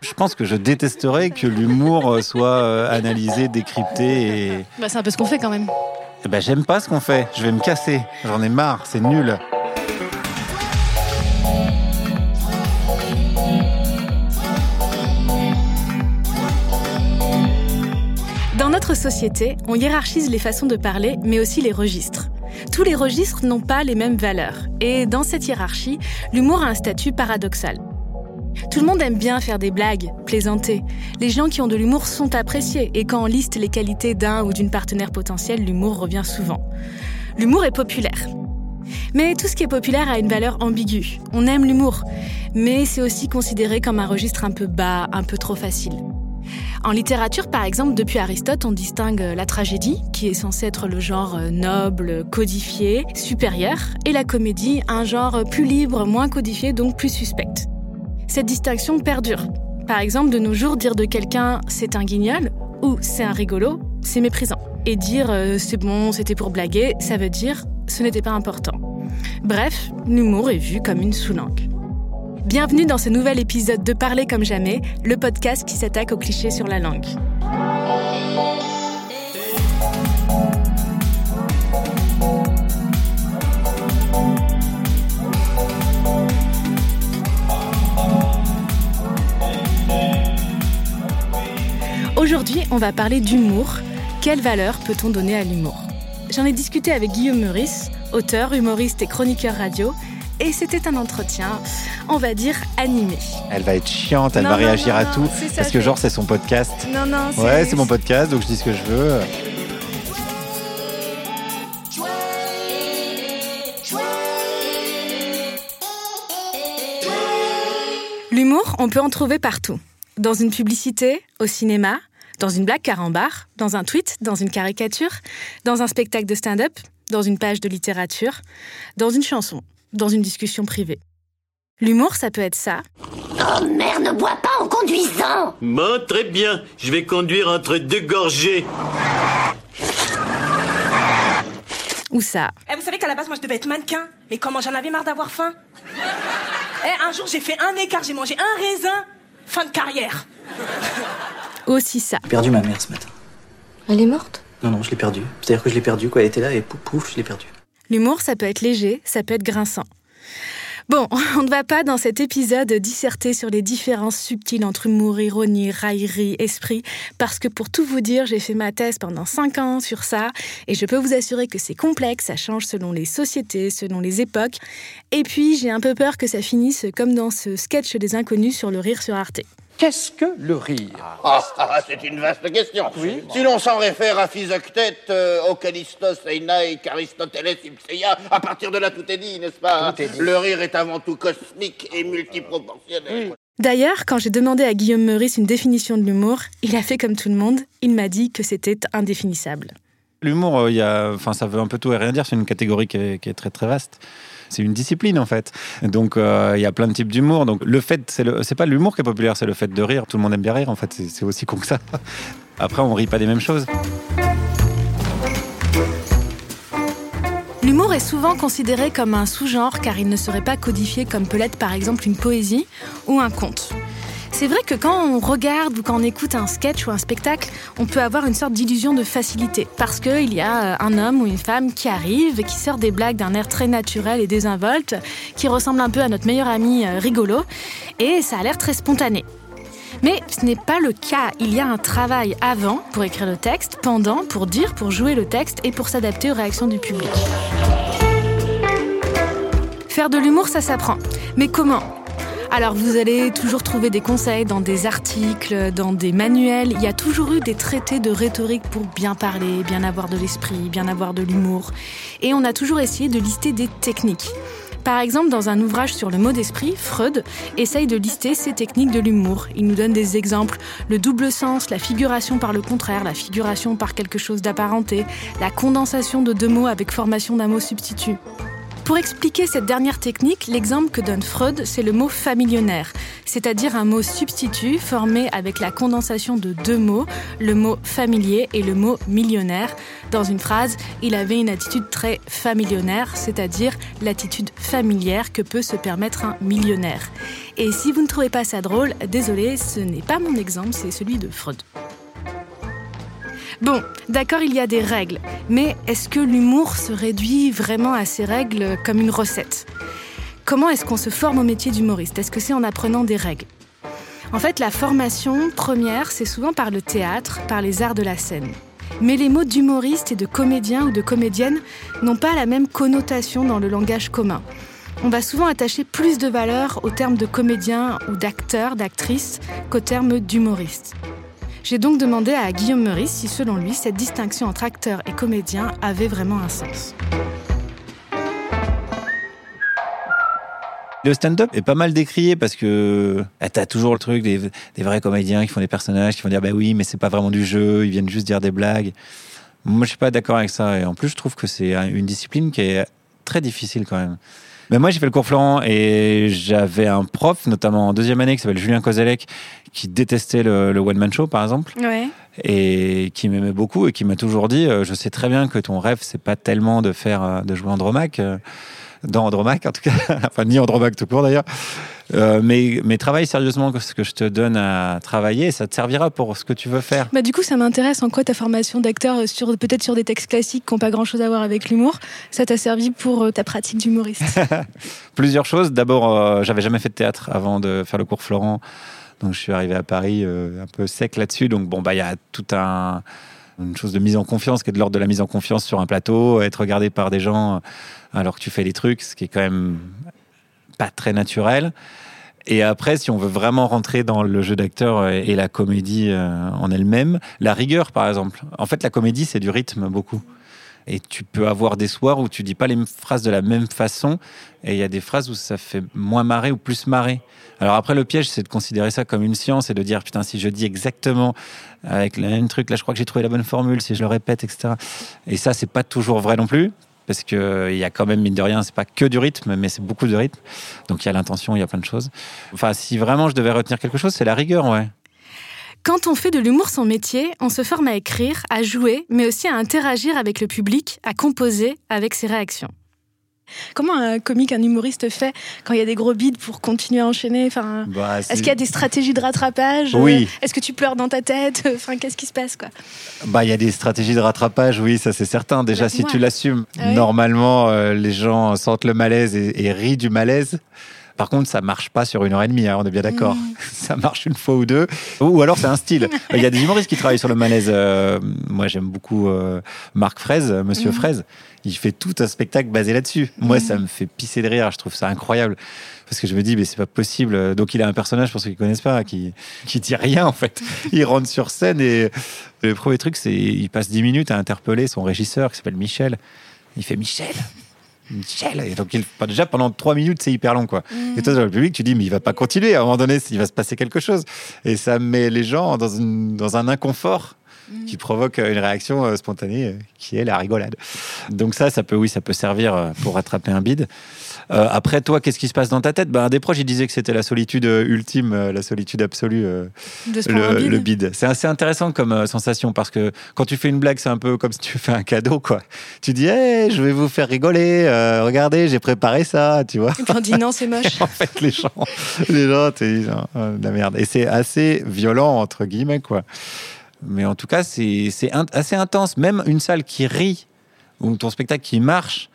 Je pense que je détesterais que l'humour soit euh, analysé, décrypté et. Bah, c'est un peu ce qu'on fait quand même. Eh ben, j'aime pas ce qu'on fait. Je vais me casser. J'en ai marre. C'est nul. Dans notre société, on hiérarchise les façons de parler, mais aussi les registres. Tous les registres n'ont pas les mêmes valeurs, et dans cette hiérarchie, l'humour a un statut paradoxal. Tout le monde aime bien faire des blagues, plaisanter. Les gens qui ont de l'humour sont appréciés, et quand on liste les qualités d'un ou d'une partenaire potentielle, l'humour revient souvent. L'humour est populaire. Mais tout ce qui est populaire a une valeur ambiguë. On aime l'humour, mais c'est aussi considéré comme un registre un peu bas, un peu trop facile. En littérature, par exemple, depuis Aristote, on distingue la tragédie, qui est censée être le genre euh, noble, codifié, supérieur, et la comédie, un genre plus libre, moins codifié, donc plus suspect. Cette distinction perdure. Par exemple, de nos jours, dire de quelqu'un c'est un guignol ou c'est un rigolo, c'est méprisant. Et dire euh, c'est bon, c'était pour blaguer, ça veut dire ce n'était pas important. Bref, l'humour est vu comme une sous-langue. Bienvenue dans ce nouvel épisode de Parler comme jamais, le podcast qui s'attaque aux clichés sur la langue. Aujourd'hui, on va parler d'humour. Quelle valeur peut-on donner à l'humour? J'en ai discuté avec Guillaume Meurice, auteur, humoriste et chroniqueur radio, et c'était un entretien, on va dire, animé. Elle va être chiante, elle Non, va non, réagir non, à tout. ça, parce que, genre, c'est son podcast. Non, non, c'est... Ouais, c'est mon podcast, donc je dis ce que je veux. L'humour, on peut en trouver partout. Dans une publicité, au cinéma, dans une blague carambar, dans un tweet, dans une caricature, dans un spectacle de stand-up, dans une page de littérature, dans une chanson, dans une discussion privée. L'humour, ça peut être ça, Oh merde, ne bois pas en conduisant Bon, très bien. Je vais conduire entre deux gorgées. ou ça. Eh, vous savez qu'à la base, moi, je devais être mannequin. Mais comment j'en avais marre d'avoir faim. Eh, un jour, j'ai fait un écart, j'ai mangé un raisin. Fin de carrière. Aussi ça. J'ai perdu ma mère ce matin. Elle est morte? Non, non, je l'ai perdue. C'est-à-dire que je l'ai perdue, quoi. Elle était là et pouf, pouf, je l'ai perdue. L'humour, ça peut être léger, ça peut être grinçant. Bon, on ne va pas dans cet épisode disserter sur les différences subtiles entre humour, ironie, raillerie, esprit, parce que pour tout vous dire, j'ai fait ma thèse pendant 5 ans sur ça, et je peux vous assurer que c'est complexe, ça change selon les sociétés, selon les époques, et puis j'ai un peu peur que ça finisse comme dans ce sketch des inconnus sur le rire sur Arte. Qu'est-ce que le rire? Ah, ah, c'est une vaste question. Si l'on s'en réfère à Physoctète, euh, Ocalistos, Einaï, Aristoteles, Ipséia, à partir de là tout est dit, n'est-ce pas? Tout est dit. Le rire est avant tout cosmique et multiproportionnel. D'ailleurs, quand j'ai demandé à Guillaume Meurice une définition de l'humour, il a fait comme tout le monde, il m'a dit que c'était indéfinissable. L'humour, euh, il y a, enfin, ça veut un peu tout et rien dire. C'est une catégorie qui est, qui est très très vaste. C'est une discipline en fait. Donc euh, il y a plein de types d'humour. Donc le fait, c'est pas l'humour qui est populaire, c'est le fait de rire. Tout le monde aime bien rire en fait. C'est- C'est aussi con que ça. Après, on rit pas des mêmes choses. L'humour est souvent considéré comme un sous-genre car il ne serait pas codifié comme peut l'être par exemple une poésie ou un conte. C'est vrai que quand on regarde ou quand on écoute un sketch ou un spectacle, on peut avoir une sorte d'illusion de facilité parce qu'il y a euh, un homme ou une femme qui arrive et qui sort des blagues d'un air très naturel et désinvolte, qui ressemble un peu à notre meilleur ami euh, rigolo, et ça a l'air très spontané. Mais ce n'est pas le cas. Il y a un travail avant pour écrire le texte, pendant pour dire, pour jouer le texte et pour s'adapter aux réactions du public. Faire de l'humour, ça s'apprend. Mais comment? Alors vous allez toujours trouver des conseils dans des articles, dans des manuels. Il y a toujours eu des traités de rhétorique pour bien parler, bien avoir de l'esprit, bien avoir de l'humour. Et on a toujours essayé de lister des techniques. Par exemple, dans un ouvrage sur le mot d'esprit, Freud essaye de lister ces techniques de l'humour. Il nous donne des exemples, le double sens, la figuration par le contraire, la figuration par quelque chose d'apparenté, la condensation de deux mots avec formation d'un mot substitut. Pour expliquer cette dernière technique, l'exemple que donne Freud, c'est le mot familionnaire, c'est-à-dire un mot substitut formé avec la condensation de deux mots, le mot familier et le mot millionnaire. Dans une phrase, il avait une attitude très familionnaire, c'est-à-dire l'attitude familière que peut se permettre un millionnaire. Et si vous ne trouvez pas ça drôle, désolé, ce n'est pas mon exemple, c'est celui de Freud. Bon, d'accord, il y a des règles, mais est-ce que l'humour se réduit vraiment à ces règles comme une recette? Comment est-ce qu'on se forme au métier d'humoriste? Est-ce que c'est en apprenant des règles? En fait, la formation première, c'est souvent par le théâtre, par les arts de la scène. Mais les mots d'humoriste et de comédien ou de comédienne n'ont pas la même connotation dans le langage commun. On va souvent attacher plus de valeur au terme de comédien ou d'acteur, d'actrice qu'au terme d'humoriste. J'ai donc demandé à Guillaume Meurice si, selon lui, cette distinction entre acteur et comédien avait vraiment un sens. Le stand-up est pas mal décrié parce que tu t'as toujours le truc des, des, vrais comédiens qui font des personnages, qui vont dire bah oui, mais c'est pas vraiment du jeu, ils viennent juste dire des blagues. Moi, je suis pas d'accord avec ça. Et en plus, je trouve que c'est une discipline qui est très difficile quand même. Mais moi, j'ai fait le cours Florent et j'avais un prof, notamment en deuxième année, qui s'appelle Julien Kozelek, qui détestait le, one-man show, par exemple. Et qui m'aimait beaucoup et qui m'a toujours dit euh, Je sais très bien que ton rêve, c'est pas tellement de faire, euh, de jouer Andromaque, dans Andromaque en tout cas, enfin, ni Andromaque tout court d'ailleurs. Euh, mais, mais travaille sérieusement ce que je te donne à travailler, ça te servira pour ce que tu veux faire. Bah, du coup, ça m'intéresse en quoi ta formation d'acteur, sur, peut-être sur des textes classiques qui n'ont pas grand-chose à voir avec l'humour, ça t'a servi pour euh, ta pratique d'humoriste? Plusieurs choses. D'abord, euh, j'avais jamais fait de théâtre avant de faire le cours Florent. Donc je suis arrivé à Paris un peu sec là-dessus. Donc bon, bah il y a tout un une chose de mise en confiance qui est de l'ordre de la mise en confiance sur un plateau, être regardé par des gens alors que tu fais des trucs, ce qui est quand même pas très naturel. Et après, si on veut vraiment rentrer dans le jeu d'acteur et la comédie euh, en elle-même, la rigueur, par exemple. En fait, la comédie, c'est du rythme beaucoup. Et tu peux avoir des soirs où tu dis pas les phrases de la même façon, et il y a des phrases où ça fait moins marrer ou plus marrer. Alors après, le piège, c'est de considérer ça comme une science et de dire putain, si je dis exactement avec le même truc, là, je crois que j'ai trouvé la bonne formule, si je le répète, etc. Et ça, c'est pas toujours vrai non plus, parce qu'il euh, y a quand même, mine de rien, c'est pas que du rythme, mais c'est beaucoup de rythme. Donc il y a l'intention, il y a plein de choses. Enfin, si vraiment je devais retenir quelque chose, c'est la rigueur, ouais. Quand on fait de l'humour son métier, on se forme à écrire, à jouer, mais aussi à interagir avec le public, à composer avec ses réactions. Comment un comique, un humoriste fait quand il y a des gros bides pour continuer à enchaîner? Enfin, bah, Est-ce qu'il y a des stratégies de rattrapage? Oui. Est-ce que tu pleures dans ta tête? Enfin, Qu'est-ce qui se passe quoi? Bah, Il y a des stratégies de rattrapage, oui, ça c'est certain. Déjà, si tu l'assumes, ah normalement, euh, les gens sentent le malaise et, et rient du malaise. Par contre, ça marche pas sur une heure et demie, hein, on est bien d'accord. Mm. Ça marche une fois ou deux. Ou alors c'est un style. Il y a des humoristes qui travaillent sur le malaise. Euh, moi, j'aime beaucoup euh, Marc Fraise, Monsieur mm. Fraise. Il fait tout un spectacle basé là-dessus. Moi, mm. ça me fait pisser de rire. Je trouve ça incroyable parce que je me dis mais c'est pas possible. Donc il a un personnage pour ceux qui connaissent pas qui qui dit rien en fait. Il rentre sur scène et le premier truc c'est il passe dix minutes à interpeller son régisseur qui s'appelle Michel. Il fait Michel, Michel. Et donc, il, déjà, pendant trois minutes, c'est hyper long, quoi. Mm. Et toi, dans le public, tu dis, mais il va pas continuer. À un moment donné, il va se passer quelque chose. Et ça met les gens dans, une, dans un inconfort mm. qui provoque une réaction euh, spontanée euh, qui est la rigolade. Donc ça, ça peut, oui, ça peut servir euh, pour rattraper un bide. Euh, après, toi, qu'est-ce qui se passe dans ta tête? Ben, Un des proches, il disait que c'était la solitude euh, ultime, euh, la solitude absolue, le, bide. C'est assez intéressant comme sensation parce que quand tu fais une blague, c'est un peu comme si tu fais un cadeau, quoi. Tu dis, hey, je vais vous faire rigoler, regardez, j'ai préparé ça, tu vois. Et puis on dit non, c'est moche. en fait, les gens, les gens, tu dis, oh, la merde. Et c'est assez violent, entre guillemets, quoi. Mais en tout cas, c'est assez intense. Même une salle qui rit ou ton spectacle qui marche,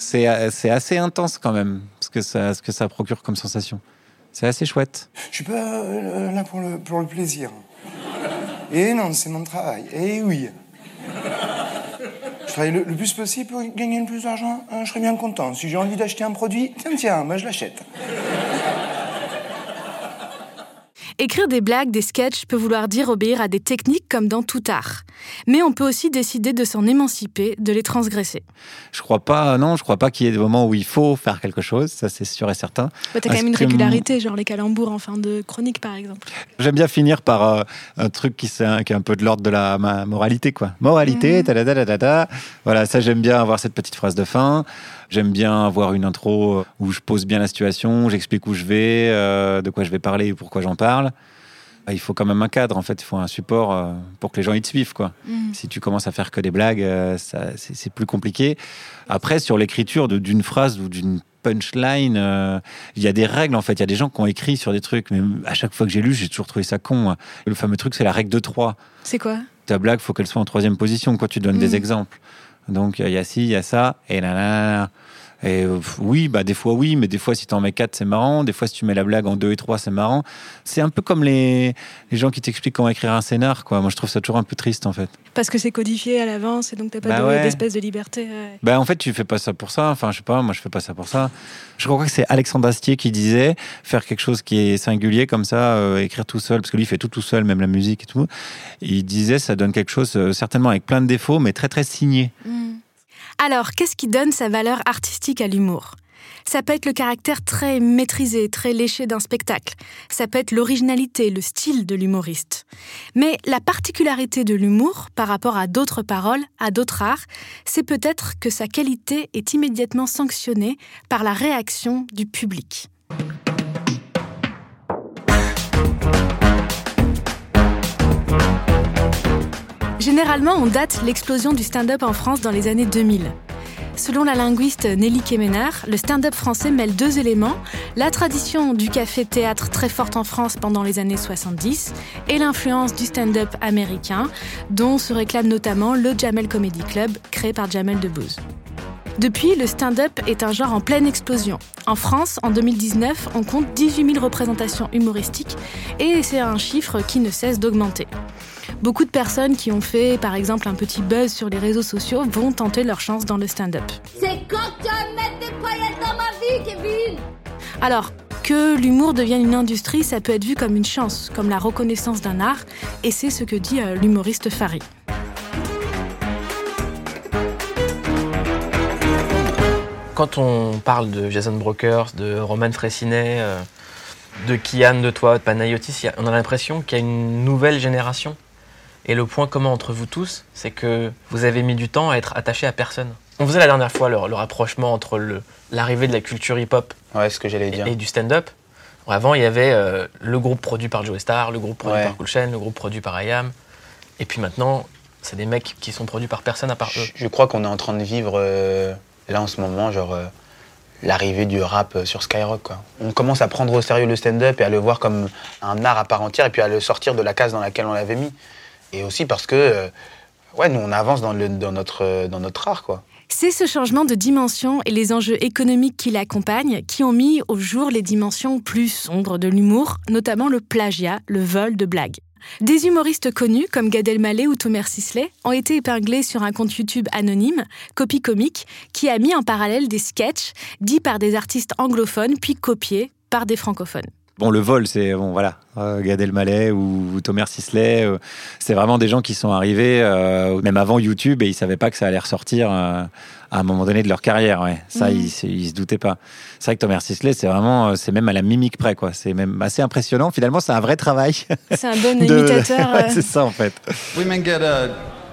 c'est assez intense quand même, ce que, ça, procure comme sensation. C'est assez chouette. Je suis pas euh, là pour le, le plaisir. Et non, c'est mon travail. Et oui. Je travaille le, plus possible pour gagner le plus d'argent. Hein, je serais bien content. Si j'ai envie d'acheter un produit, tiens, tiens, moi je l'achète. Écrire des blagues, des sketchs peut vouloir dire obéir à des techniques comme dans tout art. Mais on peut aussi décider de s'en émanciper, de les transgresser. Je crois pas, non, je crois pas qu'il y ait des moments où il faut faire quelque chose, ça c'est sûr et certain. Bah, T'as quand même une régularité, genre les calembours en fin de chronique par exemple. J'aime bien finir par euh, un truc qui, est un peu de l'ordre de la moralité, quoi. Moralité, mmh. ta, ta, ta, ta, Voilà, ça j'aime bien avoir cette petite phrase de fin. J'aime bien avoir une intro où je pose bien la situation, j'explique où je vais, euh, de quoi je vais parler et pourquoi j'en parle. Ah, Il faut quand même un cadre, en fait, il faut un support euh, pour que les gens y te suivent. Quoi. Mm. Si tu commences à faire que des blagues, euh, c'est plus compliqué. Après, sur l'écriture d'une phrase ou d'une punchline, euh, il y a des règles, en fait. Il y a des gens qui ont écrit sur des trucs, mais à chaque fois que j'ai lu, j'ai toujours trouvé ça con. moi. Le fameux truc, c'est la règle de 3 C'est quoi? Ta blague, faut qu'elle soit en troisième position. Quoi, tu donnes Mm. des exemples. Donc il y a ci, il y a ça, et là, là, là. Et oui, bah des fois oui, mais des fois si tu en mets quatre, c'est marrant. Des fois si tu mets la blague en deux et trois, c'est marrant. C'est un peu comme les, les gens qui t'expliquent comment écrire un scénar. Quoi. Moi, je trouve ça toujours un peu triste en fait. Parce que c'est codifié à l'avance et donc t'as pas Bah de- ouais. d'espèce de liberté. ouais. Bah en fait, tu fais pas ça pour ça. Enfin, je sais pas, moi je fais pas ça pour ça. Je crois que c'est Alexandre Astier qui disait faire quelque chose qui est singulier comme ça, euh, écrire tout seul, parce que lui il fait tout tout seul, même la musique et tout. Il disait ça donne quelque chose euh, certainement avec plein de défauts, mais très très signé. Alors, qu'est-ce qui donne sa valeur artistique à l'humour? Ça peut être le caractère très maîtrisé, très léché d'un spectacle. Ça peut être l'originalité, le style de l'humoriste. Mais la particularité de l'humour par rapport à d'autres paroles, à d'autres arts, c'est peut-être que sa qualité est immédiatement sanctionnée par la réaction du public. Généralement, on date l'explosion du stand-up en France dans les années 2000. Selon la linguiste Nelly Kemener, le stand-up français mêle deux éléments, la tradition du café-théâtre très forte en France pendant les années 70 et l'influence du stand-up américain, dont se réclame notamment le Jamel Comedy Club, créé par Jamel Debbouze. Depuis, le stand-up est un genre en pleine explosion. En France, en 2019, on compte 18 000 représentations humoristiques et c'est un chiffre qui ne cesse d'augmenter. Beaucoup de personnes qui ont fait, par exemple, un petit buzz sur les réseaux sociaux vont tenter leur chance dans le stand-up. C'est quand tu vas mettre des paillettes dans ma vie, Kevin? Alors, que l'humour devienne une industrie, ça peut être vu comme une chance, comme la reconnaissance d'un art, et c'est ce que dit euh, l'humoriste Farid. Quand on parle de Jason Brokers, de Roman Fressinet, euh, de Kian, de toi, de Panayotis, a- on a l'impression qu'il y a une nouvelle génération. Et le point commun entre vous tous, c'est que vous avez mis du temps à être attaché à personne. On faisait la dernière fois le, le rapprochement entre l'arrivée de la culture hip-hop Ouais, ce que j'allais et, du stand-up. Avant, il y avait euh, le groupe produit par Joe Star, le groupe produit Ouais. par Cool Chain, le groupe produit par IAM. Et puis maintenant, c'est des mecs qui sont produits par personne à part eux. Je, je crois qu'on est en train de vivre euh, là en ce moment, genre euh, l'arrivée du rap euh, sur Skyrock. On commence à prendre au sérieux le stand-up et à le voir comme un art à part entière et puis à le sortir de la case dans laquelle on l'avait mis. Et aussi parce que, euh, ouais, nous on avance dans, dans, notre, dans notre art, quoi. C'est ce changement de dimension et les enjeux économiques qui l'accompagnent qui ont mis au jour les dimensions plus sombres de l'humour, notamment le plagiat, le vol de blagues. Des humoristes connus comme Gad Elmaleh ou Thomas Sisley ont été épinglés sur un compte YouTube anonyme, Copy Comique, qui a mis en parallèle des sketchs dits par des artistes anglophones puis copiés par des francophones. Bon, le vol, c'est bon, voilà, euh, Gad Elmaleh ou, ou Thomas Sisley, euh, c'est vraiment des gens qui sont arrivés euh, même avant YouTube et ils savaient pas que ça allait ressortir euh, à un moment donné de leur carrière. Ouais. Ça, Mhm. ils, se- ils se doutaient pas. C'est vrai que Thomas Sisley, c'est vraiment, euh, c'est même à la mimique près, quoi. C'est même assez impressionnant. Finalement, c'est un vrai travail. C'est un bon de- imitateur. Ouais, euh, c'est ça en fait. Women get uh,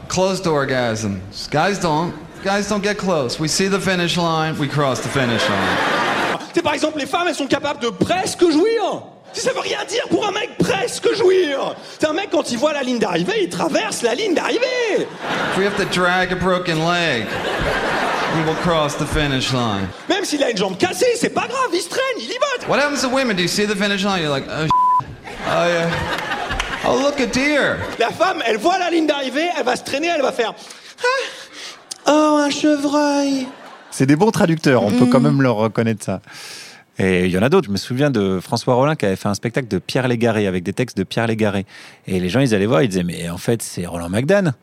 close to orgasms. Guys don't. Guys don't get close. We see the finish line, we cross the finish line. C'est par exemple, les femmes, elles sont capables de presque jouir. Si ça veut rien dire pour un mec presque jouir. C'est un mec, quand il voit la ligne d'arrivée, il traverse la ligne d'arrivée. If we have to drag a broken leg, we will cross the finish line. Même s'il a une jambe cassée, c'est pas grave, il se traîne, il y va. What happens to women? Do you see the finish line? You're like, oh, oh yeah. Oh, look, a deer. La femme, elle voit la ligne d'arrivée, elle va se traîner, elle va faire. Ah, oh, un chevreuil. C'est des bons traducteurs, on peut quand même leur reconnaître ça. Et il y en a d'autres. Je me souviens de François Rollin qui avait fait un spectacle de Pierre Légaré avec des textes de Pierre Légaré. Et les gens, ils allaient voir, ils disaient Mais en fait, c'est Roland McDan.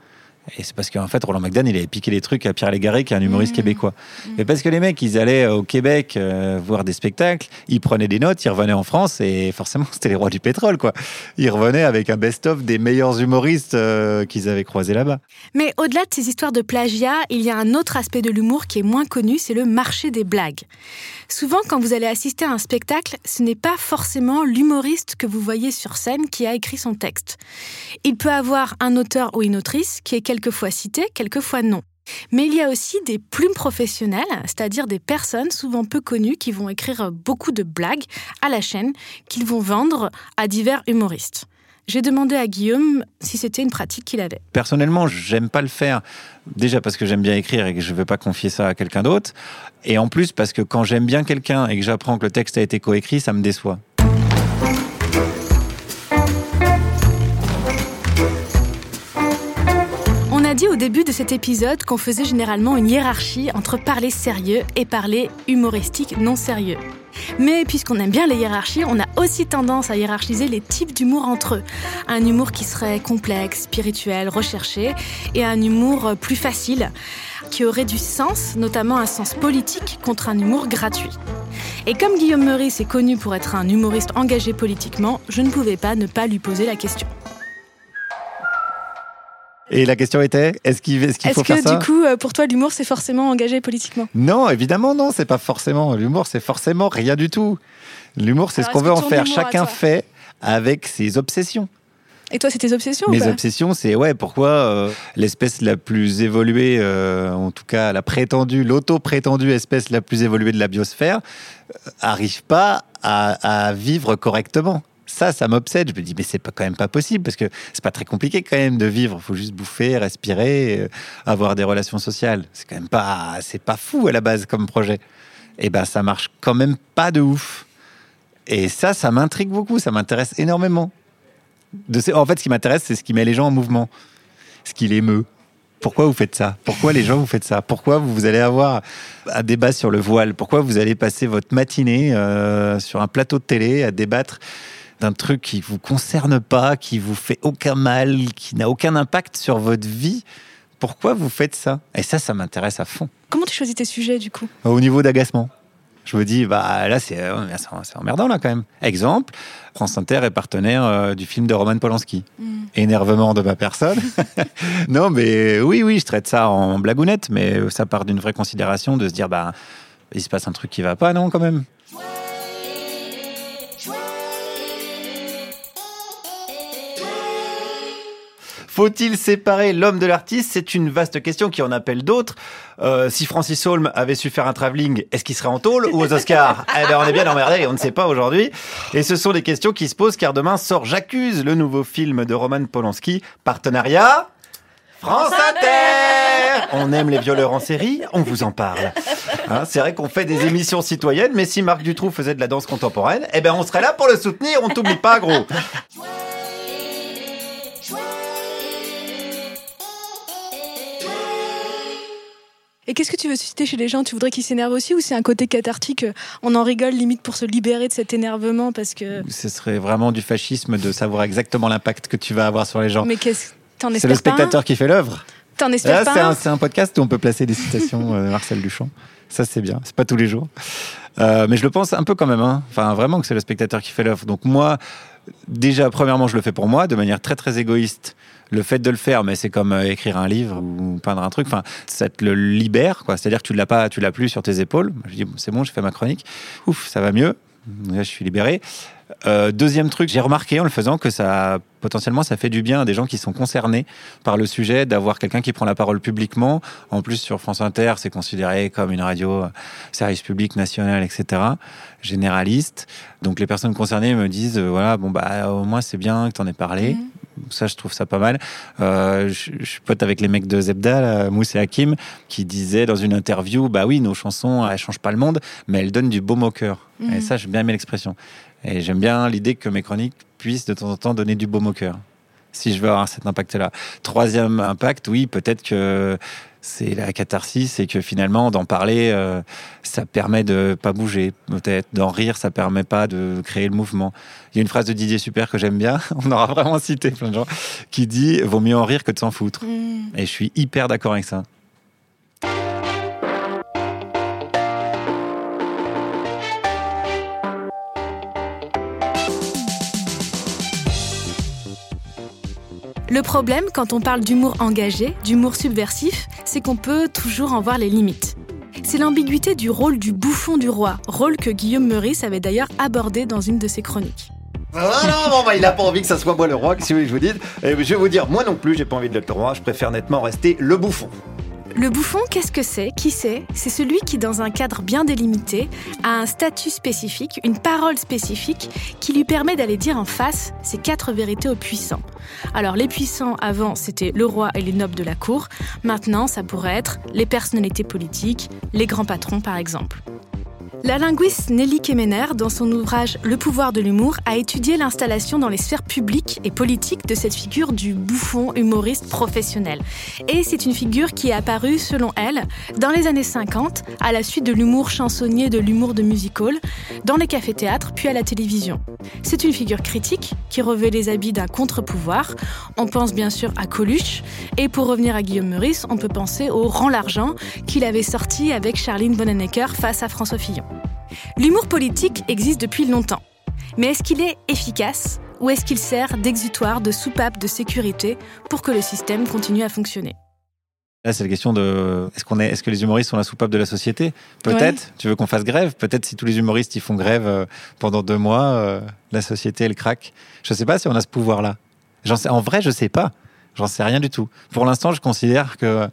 Et c'est parce qu'en fait, Roland McDan, il avait piqué les trucs à Pierre Légaré, qui est un humoriste québécois. Mais parce que les mecs, ils allaient au Québec euh, voir des spectacles, ils prenaient des notes, ils revenaient en France, et forcément, c'était les rois du pétrole, quoi. Ils revenaient avec un best-of des meilleurs humoristes euh, qu'ils avaient croisés là-bas. Mais au-delà de ces histoires de plagiat, il y a un autre aspect de l'humour qui est moins connu, c'est le marché des blagues. Souvent, quand vous allez assister à un spectacle, ce n'est pas forcément l'humoriste que vous voyez sur scène qui a écrit son texte. Il peut avoir un auteur ou une autrice qui est quelquefois cité, quelquefois non. Mais il y a aussi des plumes professionnelles, c'est-à-dire des personnes souvent peu connues qui vont écrire beaucoup de blagues à la chaîne qu'ils vont vendre à divers humoristes. J'ai demandé à Guillaume si c'était une pratique qu'il avait. Personnellement, j'aime pas le faire. Déjà parce que j'aime bien écrire et que je ne veux pas confier ça à quelqu'un d'autre. Et en plus parce que quand j'aime bien quelqu'un et que j'apprends que le texte a été coécrit, ça me déçoit. Début de cet épisode qu'on faisait généralement une hiérarchie entre parler sérieux et parler humoristique non sérieux. Mais puisqu'on aime bien les hiérarchies, on a aussi tendance à hiérarchiser les types d'humour entre eux. Un humour qui serait complexe, spirituel, recherché, et un humour plus facile, qui aurait du sens, notamment un sens politique, contre un humour gratuit. Et comme Guillaume Meurice est connu pour être un humoriste engagé politiquement, je ne pouvais pas ne pas lui poser la question. Et la question était, est-ce qu'il est Est-ce faut faire ça que du coup, euh, pour toi, l'humour, c'est forcément engagé politiquement? Non, évidemment non, c'est pas forcément. L'humour, c'est forcément rien du tout. L'humour, c'est ce qu'on est-ce veut en faire. Chacun fait avec ses obsessions. Et toi, c'est tes obsessions Mes obsessions, c'est ouais, pourquoi euh, l'espèce la plus évoluée, euh, en tout cas la prétendue, l'auto-prétendue espèce la plus évoluée de la biosphère, euh, arrive pas à, à vivre correctement. Ça, ça m'obsède. Je me dis, mais c'est quand même pas possible parce que c'est pas très compliqué quand même de vivre. Il faut juste bouffer, respirer, euh, avoir des relations sociales. C'est quand même pas, c'est pas fou à la base comme projet. Et ben, ça marche quand même pas de ouf. Et ça, ça m'intrigue beaucoup. Ça m'intéresse énormément. De En fait, ce qui m'intéresse, c'est ce qui met les gens en mouvement, ce qui les meut. Pourquoi vous faites ça? Pourquoi les gens vous faites ça? Pourquoi vous allez avoir un débat sur le voile? Pourquoi vous allez passer votre matinée euh, sur un plateau de télé à débattre d'un truc qui vous concerne pas, qui vous fait aucun mal, qui n'a aucun impact sur votre vie Pourquoi vous faites ça? Et ça, ça m'intéresse à fond. Comment tu choisis tes sujets du coup? Au niveau d'agacement. Je me dis, bah là, c'est euh, c'est- emmerdant, là, quand même. Exemple, France Inter est partenaire euh, du film de Roman Polanski. Énervement de ma personne. non, mais oui, oui, je traite ça en blagounette, mais ça part d'une vraie considération de se dire, bah, il se passe un truc qui va pas, non, quand même? Faut-il séparer l'homme de l'artiste? C'est une vaste question qui en appelle d'autres. Euh, si Francis Holm avait su faire un travelling, est-ce qu'il serait en tôle ou aux Oscars? Eh ben, on est bien emmerdé et on ne sait pas aujourd'hui. Et ce sont des questions qui se posent car demain sort J'accuse, le nouveau film de Roman Polanski, partenariat? France Inter On aime les violeurs en série, on vous en parle. Hein, c'est vrai qu'on fait des émissions citoyennes, mais si Marc Dutroux faisait de la danse contemporaine, eh ben on serait là pour le soutenir, on t'oublie pas gros. Et qu'est-ce que tu veux susciter chez les gens? Tu voudrais qu'ils s'énervent aussi ou c'est un côté cathartique euh, On en rigole limite pour se libérer de cet énervement parce que. Ce serait vraiment du fascisme de savoir exactement l'impact que tu vas avoir sur les gens. Mais qu'est-ce T'en C'est espères le pas un? spectateur qui fait l'œuvre. T'en espères pas c'est un podcast où on peut placer des citations euh, de Marcel Duchamp. Ça, c'est bien. C'est pas tous les jours. Euh, mais je le pense un peu quand même. hein. Enfin, vraiment que c'est le spectateur qui fait l'œuvre. Donc, moi, déjà, premièrement, je le fais pour moi, de manière très, très égoïste. Le fait de le faire, mais c'est comme euh, écrire un livre ou peindre un truc. Enfin, ça te le libère, quoi. C'est-à-dire que tu l'as pas, tu l'as plus sur tes épaules. Je dis, bon, c'est bon, j'ai fait ma chronique. Ouf, ça va mieux. Là, je suis libéré. Euh, deuxième truc, j'ai remarqué en le faisant que ça potentiellement ça fait du bien à des gens qui sont concernés par le sujet d'avoir quelqu'un qui prend la parole publiquement. En plus sur France Inter, c'est considéré comme une radio euh, service public national, etc. Généraliste. Donc les personnes concernées me disent euh, voilà bon bah au moins c'est bien que t'en aies parlé. Ça, je trouve ça pas mal. Euh, je, je suis pote avec les mecs de Zebda, là, Mousse et Hakim, qui disaient dans une interview, bah oui, nos chansons, elles changent pas le monde, mais elles donnent du baume au cœur. Mhm. Et ça, j'ai bien aimé l'expression. Et j'aime bien l'idée que mes chroniques puissent de temps en temps donner du baume au cœur. Si je veux avoir cet impact-là. Troisième impact, oui, peut-être que c'est la catharsis et que finalement, d'en parler, euh, ça permet de pas bouger. Peut-être d'en rire, ça permet pas de créer le mouvement. Il y a une phrase de Didier Super que j'aime bien. On aura vraiment cité plein de gens qui dit vaut mieux en rire que de s'en foutre. Mm. Et je suis hyper d'accord avec ça. Le problème, quand on parle d'humour engagé, d'humour subversif, c'est qu'on peut toujours en voir les limites. C'est l'ambiguïté du rôle du bouffon du roi, rôle que Guillaume Meurice avait d'ailleurs abordé dans une de ses chroniques. Voilà, bon, bah, il a pas envie que ça soit moi le roi, si vous voulez je vous dise? Et je vais vous dire, moi non plus, j'ai pas envie de l'être le roi, je préfère nettement rester le bouffon. Le bouffon, qu'est-ce que c'est? Qui c'est? C'est celui qui, dans un cadre bien délimité, a un statut spécifique, une parole spécifique, qui lui permet d'aller dire en face ces quatre vérités aux puissants. Alors les puissants, avant, c'était le roi et les nobles de la cour. Maintenant, ça pourrait être les personnalités politiques, les grands patrons par exemple. La linguiste Nelly Kemener, dans son ouvrage Le pouvoir de l'humour, a étudié l'installation dans les sphères publiques et politiques de cette figure du bouffon humoriste professionnel. Et c'est une figure qui est apparue, selon elle, dans les années 50, à la suite de l'humour chansonnier, de l'humour de musical, dans les cafés-théâtres, puis à la télévision. C'est une figure critique qui revêt les habits d'un contre-pouvoir. On pense bien sûr à Coluche. Et pour revenir à Guillaume Meurice, on peut penser au Rend l'argent qu'il avait sorti avec Charline Bonnenecker face à François Fillon. L'humour politique existe depuis longtemps. Mais est-ce qu'il est efficace ou est-ce qu'il sert d'exutoire, de soupape de sécurité pour que le système continue à fonctionner? Là, c'est la question de est-ce qu'on est, est-ce que les humoristes sont la soupape de la société? Peut-être. Tu veux qu'on fasse grève? Peut-être si tous les humoristes ils font grève euh, pendant deux mois, euh, la société elle craque. Je sais pas si on a ce pouvoir-là. J'en sais, en vrai, je sais pas. J'en sais rien du tout. Pour l'instant, je considère que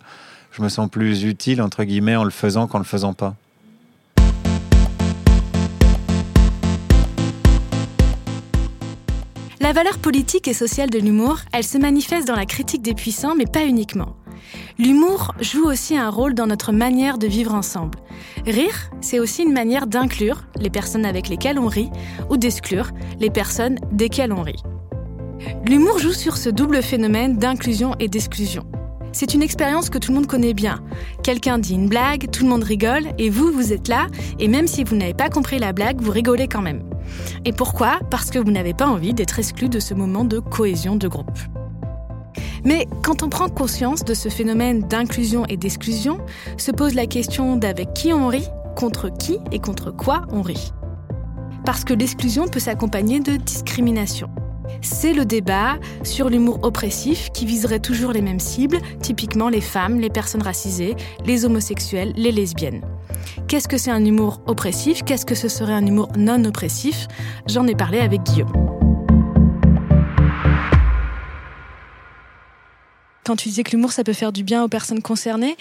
je me sens plus utile entre guillemets en le faisant qu'en le faisant pas. La valeur politique et sociale de l'humour, elle se manifeste dans la critique des puissants, mais pas uniquement. L'humour joue aussi un rôle dans notre manière de vivre ensemble. Rire, c'est aussi une manière d'inclure les personnes avec lesquelles on rit ou d'exclure les personnes desquelles on rit. L'humour joue sur ce double phénomène d'inclusion et d'exclusion. C'est une expérience que tout le monde connaît bien. Quelqu'un dit une blague, tout le monde rigole, et vous, vous êtes là, et même si vous n'avez pas compris la blague, vous rigolez quand même. Et pourquoi? Parce que vous n'avez pas envie d'être exclu de ce moment de cohésion de groupe. Mais quand on prend conscience de ce phénomène d'inclusion et d'exclusion, se pose la question d'avec qui on rit, contre qui et contre quoi on rit. Parce que l'exclusion peut s'accompagner de discrimination. C'est le débat sur l'humour oppressif qui viserait toujours les mêmes cibles, typiquement les femmes, les personnes racisées, les homosexuels, les lesbiennes. Qu'est-ce que c'est un humour oppressif? Qu'est-ce que ce serait un humour non oppressif? J'en ai parlé avec Guillaume. Quand tu disais que l'humour, ça peut faire du bien aux personnes concernées,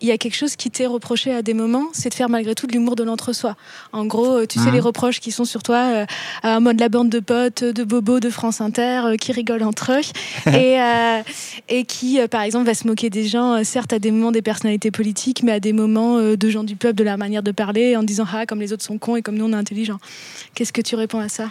il y a quelque chose qui t'est reproché à des moments, c'est de faire malgré tout de l'humour de l'entre-soi. En gros, tu sais, Mhm. les reproches qui sont sur toi, euh, à mode la bande de potes, de bobos de France Inter, euh, qui rigolent entre eux, et, euh, et qui, euh, par exemple, va se moquer des gens, euh, certes à des moments des personnalités politiques, mais à des moments euh, de gens du peuple, de leur manière de parler, en disant Ah, comme les autres sont cons et comme nous on est intelligents. Qu'est-ce que tu réponds à ça?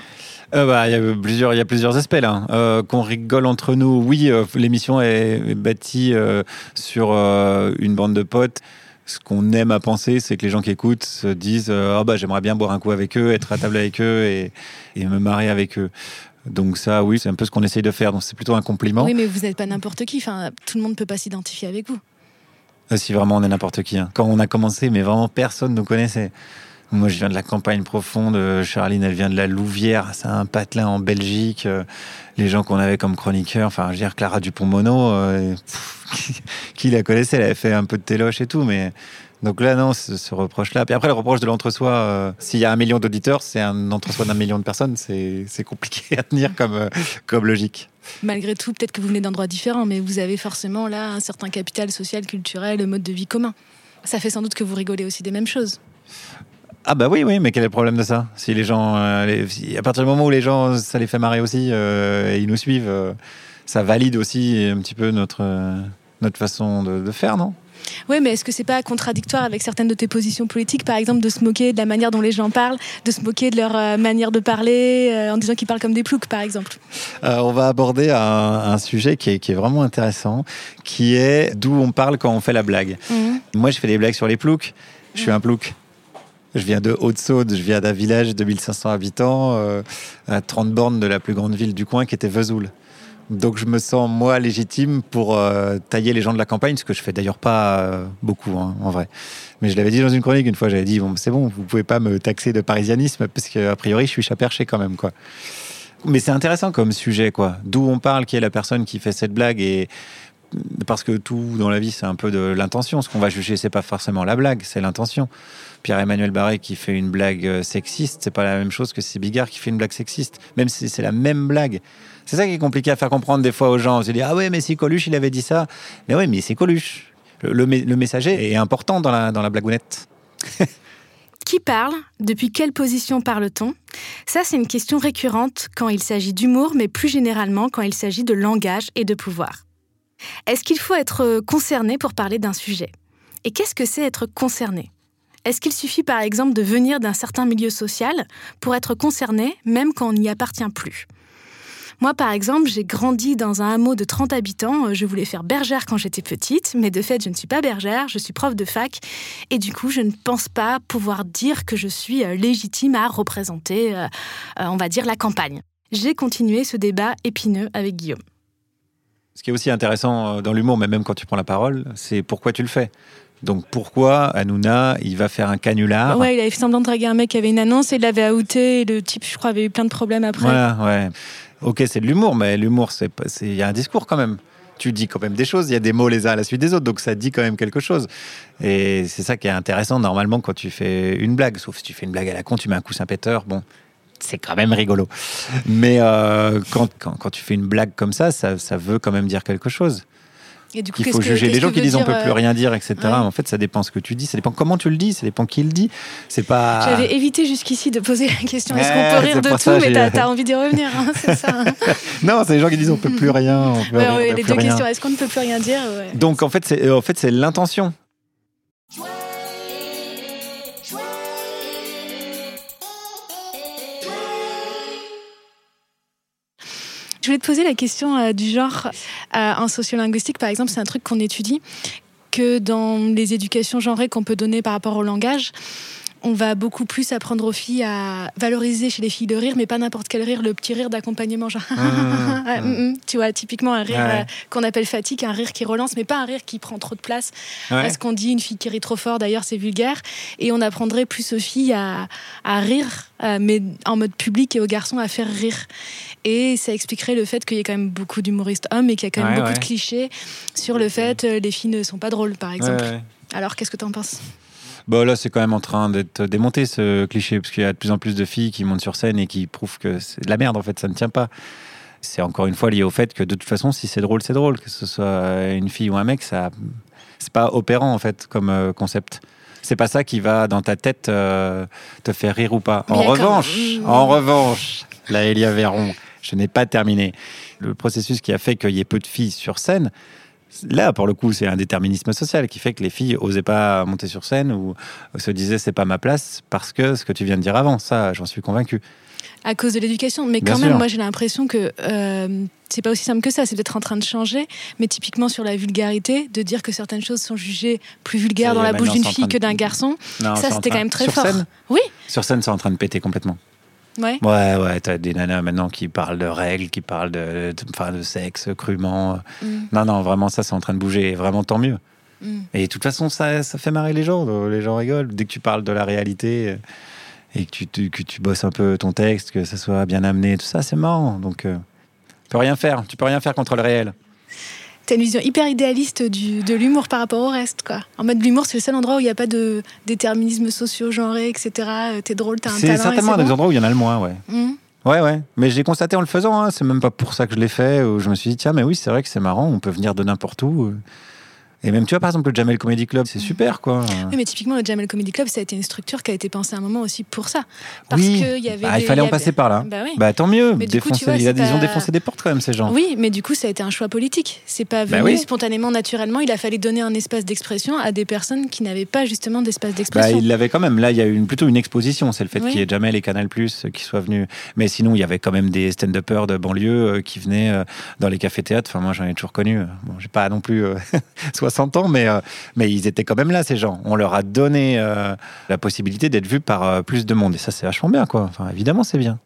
Euh, bah, Il y, a plusieurs- y a plusieurs aspects là. Euh, Qu'on rigole entre nous, oui, euh, l'émission est, est bâtie euh, sur euh, une bande de potes. Ce qu'on aime à penser, c'est que les gens qui écoutent se disent euh, Ah bah, J'aimerais bien boire un coup avec eux, être à table avec eux et, et me marrer avec eux. Donc, ça, oui, c'est un peu ce qu'on essaye de faire. Donc, c'est plutôt un compliment. Oui, mais vous n'êtes pas n'importe qui. Enfin, tout le monde ne peut pas s'identifier avec vous. Euh, Si vraiment on est n'importe qui. hein. Quand on a commencé, mais vraiment personne ne nous connaissait. Moi, je viens de la campagne profonde. euh, Charline, elle vient de la Louvière. C'est un patelin en Belgique. euh, Les gens qu'on avait comme chroniqueurs, enfin, je veux dire, Clara Dupont-Mono, euh, qui, la connaissait Elle avait fait un peu de téloche et tout, mais. Donc là, non, ce, reproche-là. Puis après, le reproche de l'entre-soi, s'il y a un million d'auditeurs, c'est un entre-soi d'un million de personnes. C'est compliqué à tenir comme, comme logique. Malgré tout, peut-être que vous venez d'endroits différents, mais vous avez forcément là un certain capital social, culturel, mode de vie commun. Ça fait sans doute que vous rigolez aussi des mêmes choses. Ah bah oui, oui, mais quel est le problème de ça? Si les gens, euh, les- si- à partir du moment où les gens, ça les fait marrer aussi euh, et ils nous suivent, euh, ça valide aussi un petit peu notre notre façon de, de faire, non? Oui, mais est-ce que c'est pas contradictoire avec certaines de tes positions politiques, par exemple, de se moquer de la manière dont les gens parlent, de se moquer de leur euh, manière de parler, euh, en disant qu'ils parlent comme des ploucs, par exemple? Euh, On va aborder un, un sujet qui est, qui est vraiment intéressant, qui est d'où on parle quand on fait la blague. Mhm. Moi, je fais des blagues sur les ploucs. Je suis un plouc. Je viens de Haute-Saône, je viens d'un village de 1500 habitants, euh, à 30 bornes de la plus grande ville du coin qui était Vesoul. Donc je me sens, moi, légitime pour euh, tailler les gens de la campagne, ce que je fais d'ailleurs pas euh, beaucoup, hein, en vrai. Mais je l'avais dit dans une chronique une fois, j'avais dit, bon, c'est bon, vous pouvez pas me taxer de parisianisme, parce qu'a priori, je suis chat perché quand même, quoi. Mais c'est intéressant comme sujet, quoi. D'où on parle, qui est la personne qui fait cette blague et parce que tout dans la vie, c'est un peu de l'intention. Ce qu'on va juger, c'est pas forcément la blague, c'est l'intention. Pierre-Emmanuel Barré qui fait une blague euh, sexiste, c'est pas la même chose que c'est Bigard qui fait une blague sexiste, même si c'est la même blague. C'est ça qui est compliqué à faire comprendre des fois aux gens. On se dit ah ouais, mais si Coluche il avait dit ça, mais oui, mais c'est Coluche. le, le le messager est important dans la, dans la blagounette. Qui parle? Depuis quelle position parle-t-on? Ça, c'est une question récurrente quand il s'agit d'humour, mais plus généralement quand il s'agit de langage et de pouvoir. Est-ce qu'il faut être concerné pour parler d'un sujet? Et qu'est-ce que c'est être concerné? Est-ce qu'il suffit par exemple de venir d'un certain milieu social pour être concerné, même quand on n'y appartient plus? Moi, par exemple, j'ai grandi dans un hameau de 30 habitants. Je voulais faire bergère quand j'étais petite, mais de fait, je ne suis pas bergère, je suis prof de fac. Et du coup, je ne pense pas pouvoir dire que je suis euh, légitime à représenter, euh, euh, on va dire, la campagne. J'ai continué ce débat épineux avec Guillaume. Ce qui est aussi intéressant euh, dans l'humour, mais même quand tu prends la parole, c'est pourquoi tu le fais. Donc pourquoi Hanouna, il va faire un canular Ouais, il avait fait semblant de draguer un mec qui avait une annonce et il l'avait outé. Et le type, je crois, avait eu plein de problèmes après. Voilà, ouais. Ok, c'est de l'humour, mais l'humour, c'est il y a un discours quand même. Tu dis quand même des choses, il y a des mots les uns à la suite des autres, donc ça dit quand même quelque chose. Et c'est ça qui est intéressant normalement quand tu fais une blague, sauf si tu fais une blague à la con, tu mets un coussin péteur, bon, c'est quand même rigolo. Mais euh, quand, quand, quand tu fais une blague comme ça, ça, ça veut quand même dire quelque chose. Et du coup, Il faut juger les gens qui disent on peut plus euh, rien dire, etc. ouais. En fait, ça dépend ce que tu dis, ça dépend comment tu le dis, ça dépend qui le dit. C'est pas. J'avais évité jusqu'ici de poser la question est-ce qu'on peut rire de tout ça, Mais t'as t'as envie d'y revenir, hein, c'est ça. hein. non, c'est les gens qui disent on peut plus rien. On peut, Ouais, on ouais, peut les plus deux rien. questions est-ce qu'on ne peut plus rien dire. Donc en fait, c'est euh, en fait c'est l'intention. Je voulais te poser la question euh, du genre, euh, en sociolinguistique par exemple, c'est un truc qu'on étudie, que dans les éducations genrées qu'on peut donner par rapport au langage, on va beaucoup plus apprendre aux filles à valoriser chez les filles le rire, mais pas n'importe quel rire, le petit rire d'accompagnement, genre. Ouais, mm, mm. tu vois, typiquement un rire Ouais. euh, qu'on appelle fatigue, un rire qui relance, mais pas un rire qui prend trop de place. Ouais. Parce qu'on dit une fille qui rit trop fort, d'ailleurs, c'est vulgaire. Et on apprendrait plus aux filles à, à rire, euh, mais en mode public, et aux garçons à faire rire. Et ça expliquerait le fait qu'il y a quand même beaucoup d'humoristes hommes et qu'il y a quand même Ouais, beaucoup de clichés sur le fait euh, les filles ne sont pas drôles, par exemple. Alors, qu'est-ce que t'en penses? Bon, là, c'est quand même en train d'être démonté ce cliché, parce qu'il y a de plus en plus de filles qui montent sur scène et qui prouvent que c'est de la merde, en fait, ça ne tient pas. C'est encore une fois lié au fait que de toute façon, si c'est drôle, c'est drôle. Que ce soit une fille ou un mec, ça, c'est pas opérant, en fait, comme euh, concept. C'est pas ça qui va dans ta tête euh, te faire rire ou pas. En revanche, même- en revanche, la Elia Véron, je n'ai pas terminé. Le processus qui a fait qu'il y ait peu de filles sur scène, Là, pour le coup, c'est un déterminisme social qui fait que les filles osaient pas monter sur scène ou se disaient c'est pas ma place parce que ce que tu viens de dire avant, ça, j'en suis convaincu. À cause de l'éducation. Mais Bien quand même, sûr. moi, j'ai l'impression que euh, c'est pas aussi simple que ça. C'est peut-être en train de changer. Mais typiquement sur la vulgarité, de dire que certaines choses sont jugées plus vulgaires dans la bouche d'une fille de- que d'un garçon, Non, ça, c'était quand même très sur fort. scène Oui, Sur scène, c'est en train de péter complètement. Ouais. Ouais, ouais, t'as des nanas maintenant qui parlent de règles, qui parlent de, de, enfin, de sexe crûment. Mm. Non, non, vraiment, ça, c'est en train de bouger. Et vraiment, tant mieux. Mm. Et de toute façon, ça, ça fait marrer les gens. Les gens rigolent. Dès que tu parles de la réalité et que tu, tu- que tu bosses un peu ton texte, que ça soit bien amené, tout ça, c'est marrant. Donc, euh, tu peux rien faire. Tu peux rien faire contre le réel. T'as une vision hyper idéaliste du, de l'humour par rapport au reste, quoi. En mode, l'humour, c'est le seul endroit où il n'y a pas de déterminisme socio-genré, etc. Euh, T'es drôle, t'as un C'est talent. et certainement un c'est des bon. endroits où il y en a le moins, ouais. Mm. Ouais, ouais. Mais j'ai constaté en le faisant. Hein. C'est même pas pour ça que je l'ai fait. Où je me suis dit, tiens, mais oui, c'est vrai que c'est marrant. On peut venir de n'importe où. Et même, tu vois, par exemple, le Jamel Comedy Club, c'est super, quoi. Oui, mais typiquement, le Jamel Comedy Club, ça a été une structure qui a été pensée à un moment aussi pour ça. Parce oui. qu'il y avait. Bah, des- il fallait en y avait- passer par là. Bah oui. Bah, tant mieux. Mais du coup, Défoncer- vois, Ils ont pas- défoncé des portes, quand même, ces gens. Oui, mais du coup, ça a été un choix politique. C'est pas Bah venu oui. spontanément, naturellement. Il a fallu donner un espace d'expression à des personnes qui n'avaient pas justement d'espace Bah, d'expression. il l'avait quand même. Là, il y a eu une, plutôt une exposition. C'est le fait qu'il y ait Jamel et Canal Plus qui soient venus. Mais sinon, il y avait quand même des stand-uppers de banlieue euh, qui venaient euh, dans les cafés-théâtres. Enfin, moi, j'en ai toujours connu. Bon, j'ai pas non plus euh, 60 ans, mais, euh, mais ils étaient quand même là, ces gens. On leur a donné euh, la possibilité d'être vus par euh, plus de monde. Et ça, c'est vachement bien, quoi. Enfin, évidemment, c'est bien.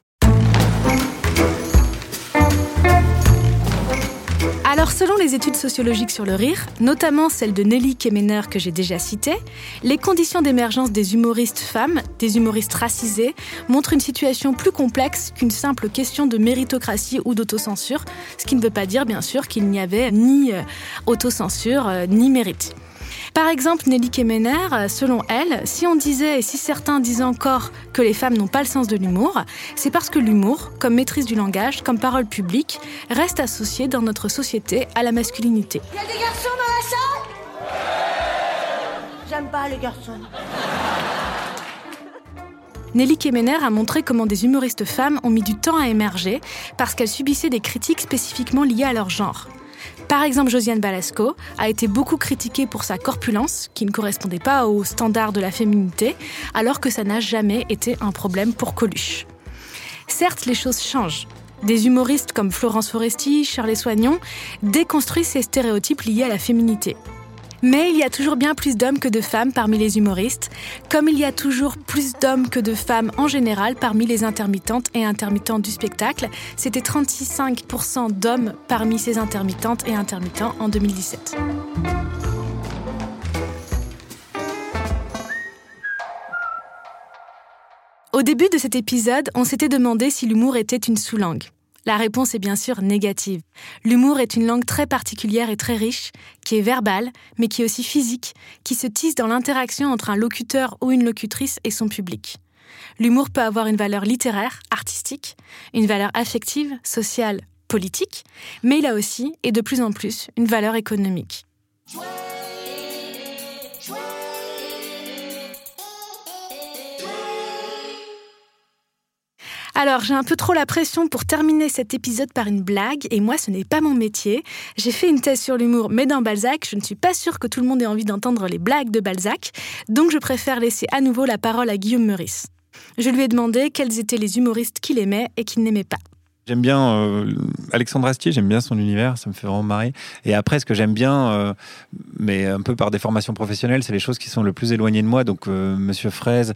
Alors, selon les études sociologiques sur le rire, notamment celle de Nelly Kemener que j'ai déjà citée, les conditions d'émergence des humoristes femmes, des humoristes racisés, montrent une situation plus complexe qu'une simple question de méritocratie ou d'autocensure, ce qui ne veut pas dire, bien sûr, qu'il n'y avait ni euh, autocensure euh, ni mérite. Par exemple, Nelly Kemener, euh, selon elle, si on disait et si certains disaient encore que les femmes n'ont pas le sens de l'humour, c'est parce que l'humour, comme maîtrise du langage, comme parole publique, reste associé dans notre société à la masculinité. Y a des garçons dans la salle? J'aime pas les garçons. Nelly Kemener a montré comment des humoristes femmes ont mis du temps à émerger parce qu'elles subissaient des critiques spécifiquement liées à leur genre. Par exemple, Josiane Balasco a été beaucoup critiquée pour sa corpulence, qui ne correspondait pas aux standards de la féminité, alors que ça n'a jamais été un problème pour Coluche. Certes, les choses changent. Des humoristes comme Florence Foresti, Shirley Soignon déconstruisent ces stéréotypes liés à la féminité. Mais il y a toujours bien plus d'hommes que de femmes parmi les humoristes, comme il y a toujours plus d'hommes que de femmes en général parmi les intermittentes et intermittents du spectacle. C'était 35% d'hommes parmi ces intermittentes et intermittents en 2017. Au début de cet épisode, on s'était demandé si l'humour était une sous-langue. La réponse est bien sûr négative. L'humour est une langue très particulière et très riche, qui est verbale, mais qui est aussi physique, qui se tisse dans l'interaction entre un locuteur ou une locutrice et son public. L'humour peut avoir une valeur littéraire, artistique, une valeur affective, sociale, politique, mais il a aussi, et de plus en plus, une valeur économique. Alors, j'ai un peu trop la pression pour terminer cet épisode par une blague, et moi, ce n'est pas mon métier. J'ai fait une thèse sur l'humour, mais dans Balzac, je ne suis pas sûre que tout le monde ait envie d'entendre les blagues de Balzac, donc je préfère laisser à nouveau la parole à Guillaume Meurice. Je lui ai demandé quels étaient les humoristes qu'il aimait et qu'il n'aimait pas. J'aime bien euh, Alexandre Astier, j'aime bien son univers, ça me fait vraiment marrer. Et après, ce que j'aime bien, euh, mais un peu par des formations professionnelles, c'est les choses qui sont le plus éloignées de moi. Donc, euh, Monsieur Fraise,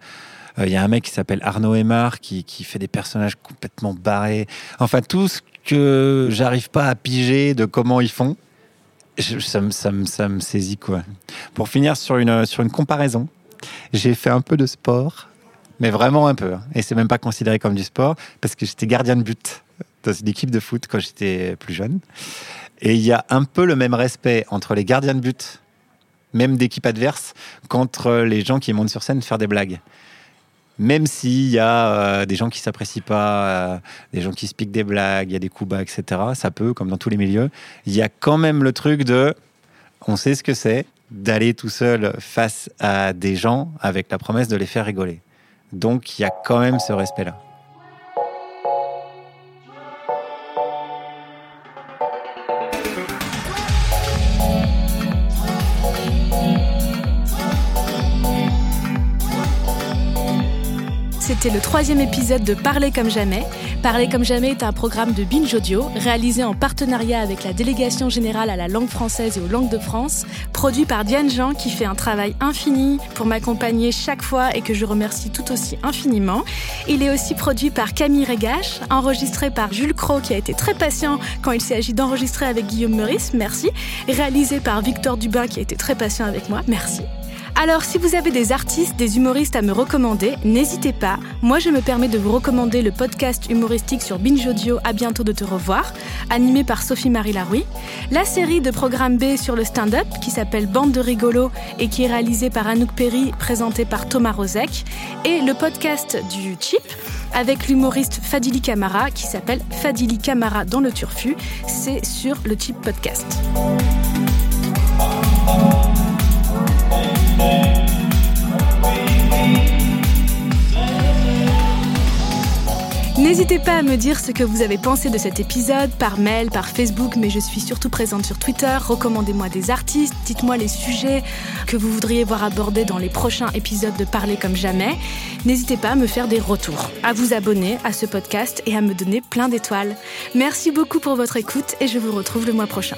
il y a un mec qui s'appelle Arnaud Aymar qui, qui, fait des personnages complètement barrés. Enfin, tout ce que j'arrive pas à piger de comment ils font, ça, me, ça, me, ça me saisit quoi. Pour finir sur une, sur une comparaison, j'ai fait un peu de sport, mais vraiment un peu. Hein. Et c'est même pas considéré comme du sport parce que j'étais gardien de but dans une équipe de foot quand j'étais plus jeune. Et il y a un peu le même respect entre les gardiens de but, même d'équipe adverse, qu'entre les gens qui montent sur scène faire des blagues même s'il y a euh, des gens qui s'apprécient pas, euh, des gens qui se piquent des blagues, il y a des coups bas, etc. Ça peut, comme dans tous les milieux. Il y a quand même le truc de, on sait ce que c'est d'aller tout seul face à des gens avec la promesse de les faire rigoler. Donc il y a quand même ce respect-là. C'était le troisième épisode de Parler comme jamais. Parler comme jamais est un programme de Binge Audio réalisé en partenariat avec la Délégation générale à la langue française et aux langues de France, produit par Diane Jean qui fait un travail infini pour m'accompagner chaque fois et que je remercie tout aussi infiniment. Il est aussi produit par Camille Régache, enregistré par Jules Cro qui a été très patient quand il s'agit d'enregistrer avec Guillaume Meurice, merci. Réalisé par Victor Dubin qui a été très patient avec moi, merci. Alors, si vous avez des artistes, des humoristes à me recommander, n'hésitez pas. Moi, je me permets de vous recommander le podcast humoristique sur Binge Audio À bientôt de te revoir, animé par Sophie-Marie Laroui. La série de Programme B sur le stand-up, qui s'appelle Bande de rigolos et qui est réalisée par Anouk Perry, présenté par Thomas Rozek. Et le podcast du Chip, avec l'humoriste Fadili Camara, qui s'appelle Fadili Camara dans le Turfu. C'est sur le Chip Podcast. N'hésitez pas à me dire ce que vous avez pensé de cet épisode par mail, par Facebook, mais je suis surtout présente sur Twitter. Recommandez-moi des artistes, dites-moi les sujets que vous voudriez voir abordés dans les prochains épisodes de Parler comme jamais. N'hésitez pas à me faire des retours, à vous abonner à ce podcast et à me donner plein d'étoiles. Merci beaucoup pour votre écoute et je vous retrouve le mois prochain.